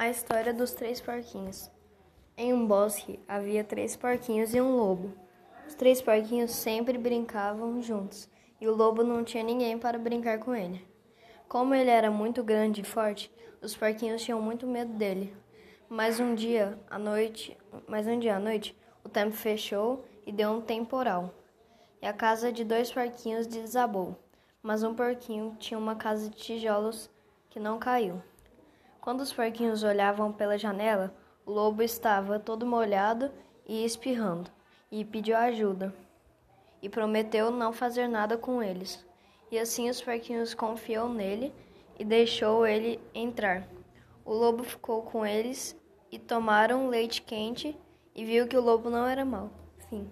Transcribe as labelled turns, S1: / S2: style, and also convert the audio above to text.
S1: A história dos três porquinhos. Em um bosque havia três porquinhos e um lobo. Os três porquinhos sempre brincavam juntos e o lobo não tinha ninguém para brincar com ele. Como ele era muito grande e forte, os porquinhos tinham muito medo dele. Mas um dia à noite, mas um dia à noite, o tempo fechou e deu um temporal. E a casa de dois porquinhos desabou. Mas um porquinho tinha uma casa de tijolos que não caiu. Quando os porquinhos olhavam pela janela, o lobo estava todo molhado e espirrando, e pediu ajuda. E prometeu não fazer nada com eles. E assim os porquinhos confiou nele e deixou ele entrar. O lobo ficou com eles e tomaram leite quente e viu que o lobo não era mau. Fim.